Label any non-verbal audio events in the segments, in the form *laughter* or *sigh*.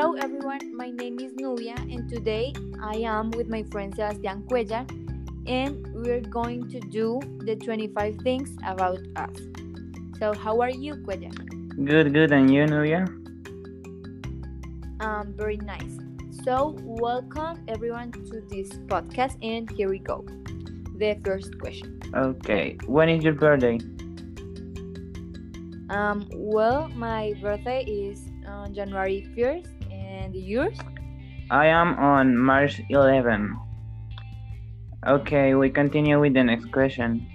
Hello everyone, my name is Nubia and today I am with my friend Sebastian Cuellar and we're going to do the 25 things about us. So how are you, Cuellar? Good, good, and you, Nubia? Um, very nice. So welcome everyone to this podcast and here we go. The first question. Okay, when is your birthday? Um, well, my birthday is on January 1st and yours? I am on March 11. Okay, we continue with the next question.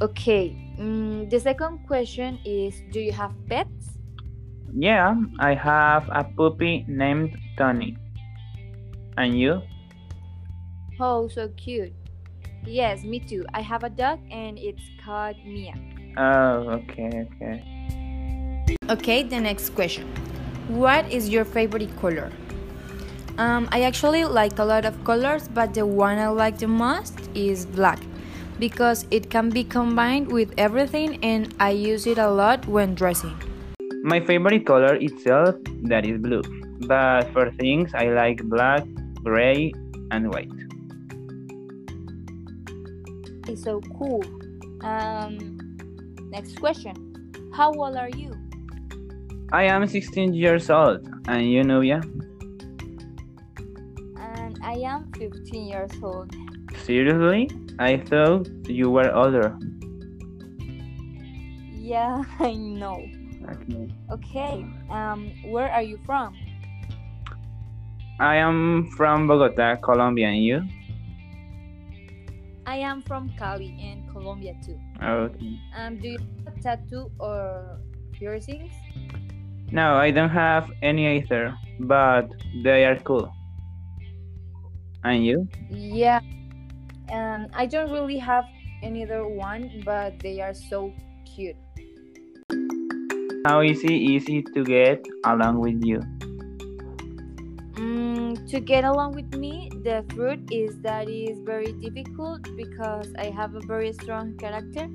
Okay, mm, the second question is Do you have pets? Yeah, I have a puppy named Tony. And you? Oh, so cute. Yes, me too. I have a dog and it's called Mia. Oh, okay, okay. Okay, the next question. What is your favorite color? Um, I actually like a lot of colors, but the one I like the most is black because it can be combined with everything and I use it a lot when dressing. My favorite color itself that is blue, but for things I like black, gray, and white. It's so cool. Um, next question. How old are you? I am 16 years old, and you, Nubia? And I am 15 years old. Seriously? I thought you were older. Yeah, *laughs* I know. Okay. Okay, um, where are you from? I am from Bogota, Colombia, and you? I am from Cali in Colombia too. Okay. Um, do you have a tattoo or piercings? No, I don't have any either, but they are cool. And you? Yeah. Um, I don't really have any other one, but they are so cute. How easy easy to get along with you? Mm, to get along with me, the truth is that it is very difficult because I have a very strong character.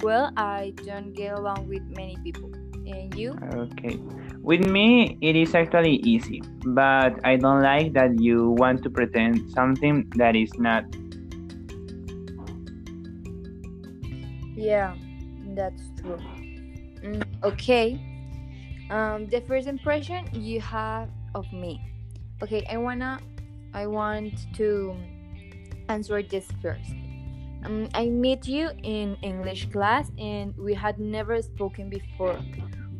Well, I don't get along with many people. And you? Okay. With me, it is actually easy, but I don't like that you want to pretend something that is not. Yeah, that's true. Mm, okay. Um, the first impression you have of me. Okay, I wanna, I want to answer this first. Um, I met you in English class and we had never spoken before.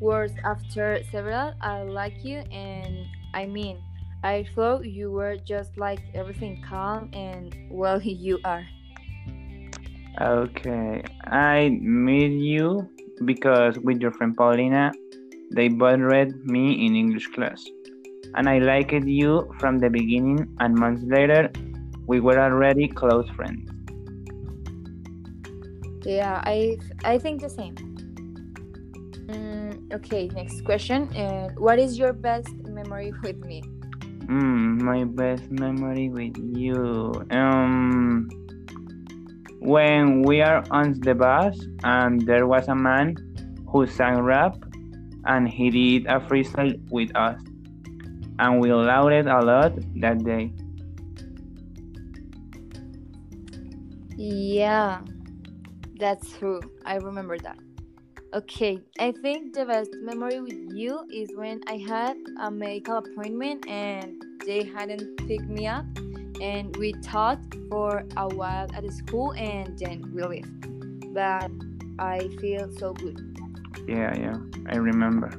Words after several, I like you and I mean, I thought you were just like everything calm and well, *laughs* you are. Okay. I meet you because with your friend Paulina, they both read me in English class. And I liked you from the beginning, and months later, we were already close friends. Yeah, I I think the same. Mm, okay, next question. Uh, what is your best memory with me? Mm, my best memory with you. Um, when we are on the bus and there was a man who sang rap and he did a freestyle with us. And we laughed a lot that day. Yeah, that's true. I remember that. Okay, I think the best memory with you is when I had a medical appointment and they hadn't picked me up and we talked for a while at school and then we left. But I feel so good. Yeah, yeah, I remember.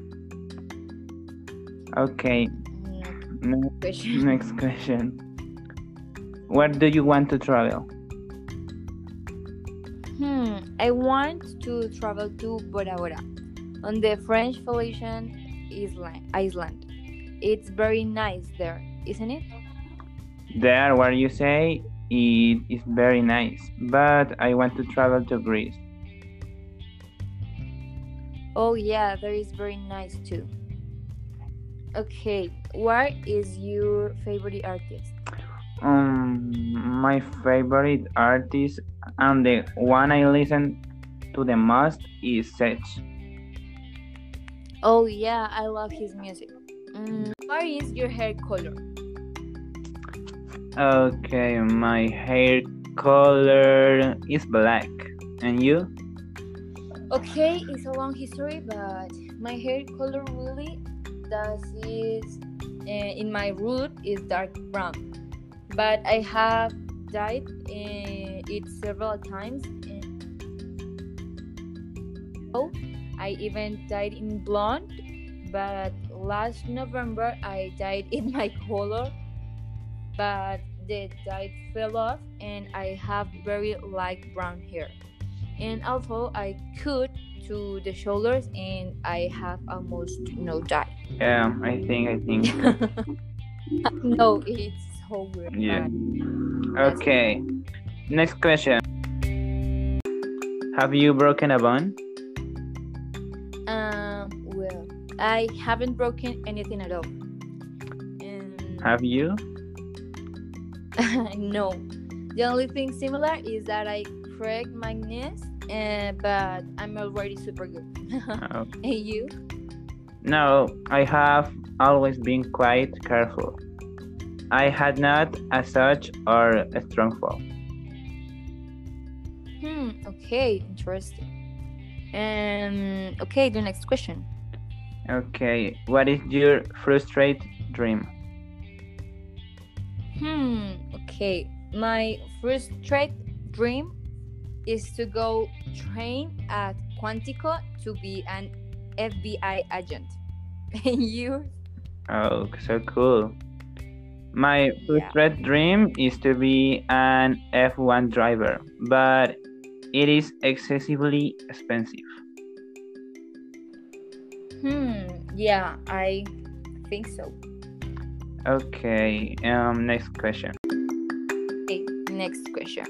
Okay, Mm, next, question. next question. Where do you want to travel? I want to travel to Bora Bora on the French Felician Island. Iceland. It's very nice there, isn't it? There, where you say it is very nice, but I want to travel to Greece. Oh yeah, there is very nice too. Okay, what is your favorite artist? Um, my favorite artist and the one I listen to the most is Sech. Oh yeah, I love his music. Mm, what is your hair color? Okay, my hair color is black. And you? Okay, it's a long history, but my hair color really does is uh, in my root is dark brown, but I have dyed uh, it several times. Oh, I even dyed in blonde, but last November I dyed in my *laughs* color, but the dye fell off and I have very light brown hair. And also I cut to the shoulders and I have almost no dye. Yeah, I think, I think. *laughs* no, it's so weird. Yeah. Okay. Next question. Have you broken a bone? Um, well, I haven't broken anything at all. And Have you? *laughs* no, the only thing similar is that I cracked my knees, uh, but I'm already super good. Oh. *laughs* and you? No, I have always been quite careful. I had not as such or a strong fall. Okay. Interesting. And okay, the next question. Okay, what is your frustrate dream? Hmm. Okay. My first trade dream is to go train at Quantico to be an FBI agent. And *laughs* you? Oh, so cool. My Yeah. frustrate dream is to be an F1 driver, but it is excessively expensive. Hmm. Yeah, I think so. Okay, um, next question. Okay. Next question.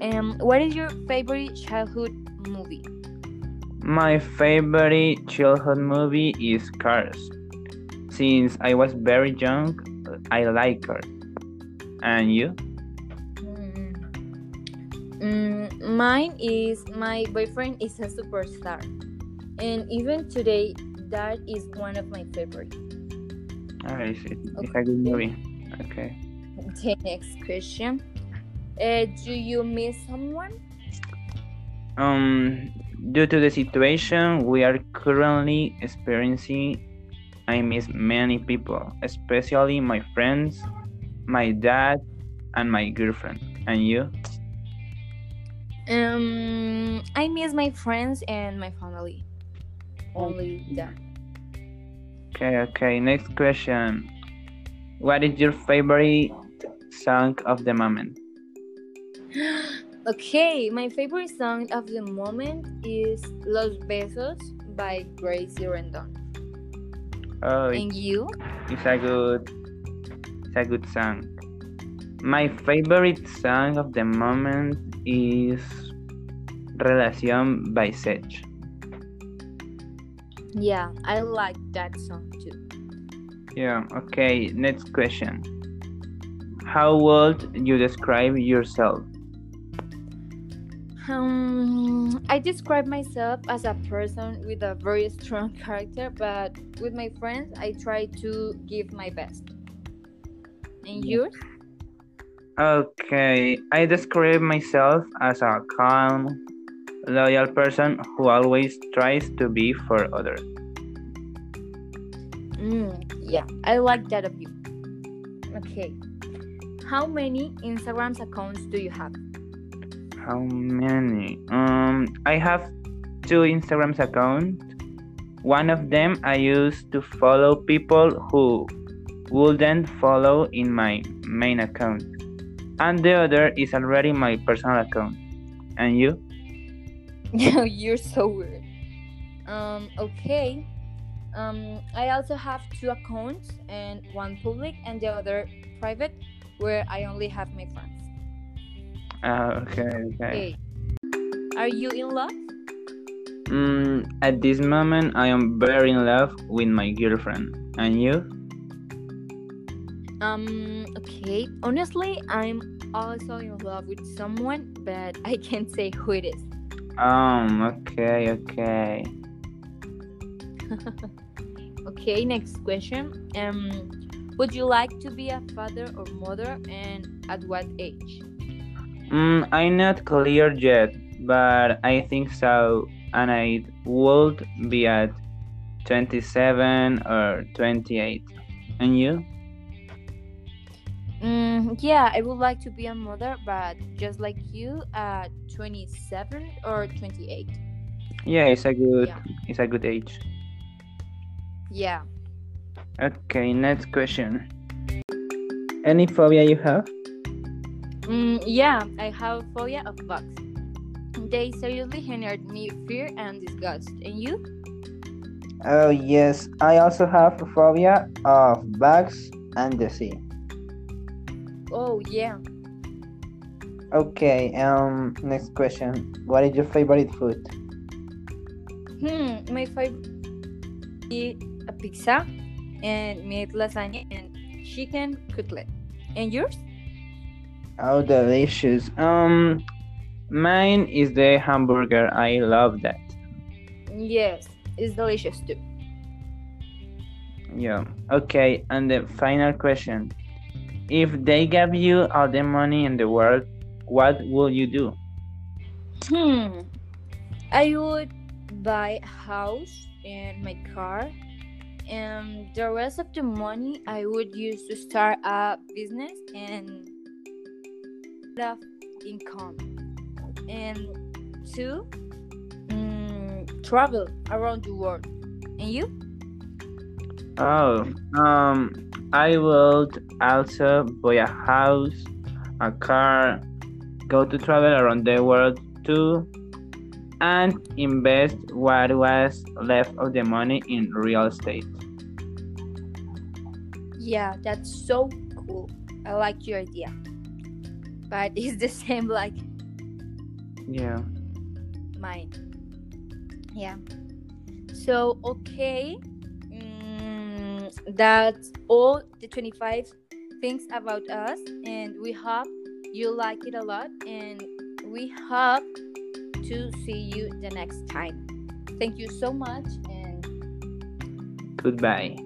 Um, what is your favorite childhood movie? My favorite childhood movie is Cars. Since I was very young, I like Cars. And you? Mine is my boyfriend is a superstar, and even today, that is one of my favorite. Ah, it's, it's, it's a good movie. Okay. The next question: uh, Do you miss someone? Um, due to the situation we are currently experiencing, I miss many people, especially my friends, my dad, and my girlfriend. And you? Um, I miss my friends and my family. Only that. Okay, okay. Next question. What is your favorite song of the moment? *gasps* Okay, my favorite song of the moment is Los Besos by Greeicy Rendón. Oh, And you? it's a good, it's a good song. My favorite song of the moment is Relación by Sech. Yeah, I like that song too. Yeah, okay, next question. How would you describe yourself? Um, I describe myself as a person with a very strong character, but with my friends, I try to give my best. And yours? Okay, I describe myself as a calm, loyal person who always tries to be for others. Mm, yeah, I like that of you. Okay. How many Instagram accounts do you have? How many? Um, I have two Instagram accounts. One of them I use to follow people who wouldn't follow in my main account, and the other is already my personal account. And you? *laughs* You're so weird. Um, okay. Um, I also have two accounts, and one public and the other private, where I only have my friends. Uh, okay, okay. Okay. Are you in love? Mm, at this moment, I am very in love with my girlfriend. And you? Um, okay. Honestly, I'm also in love with someone, but I can't say who it is. Um, okay, okay. *laughs* okay, next question. Um, would you like to be a father or mother, and at what age? Mm, I'm not clear yet, but I think so, and I would be at 27 or 28. And you? Mm, yeah, I would like to be a mother, but just like you, at 27 or 28. Yeah, it's a good Yeah. it's a good age. Yeah. Okay, next question. Any phobia you have? Mm, yeah, I have a phobia of bugs. They seriously generate me fear and disgust. And you? Oh yes, I also have a phobia of bugs and the sea. Oh, yeah. Okay, um next question. What is your favorite food? Hmm, my favorite is a pizza and meat lasagna and chicken cutlet. And yours? Oh delicious. Um mine is the hamburger. I love that. Yes, it's delicious too. Yeah. Okay, and the final question. If they gave you all the money in the world, what will you do? Hmm, I would buy a house and my car, and the rest of the money I would use to start a business and of income. And two, mm, travel around the world. And you? Oh, um, I would also buy a house, a car, go to travel around the world too, and invest what was left of the money in real estate. Yeah, that's so cool. I like your idea. But *laughs* it's the same like Yeah. mine. Yeah. So, okay. That's all the 25 things about us. And we hope you like it a lot. And we hope to see you the next time. Thank you so much. And Goodbye.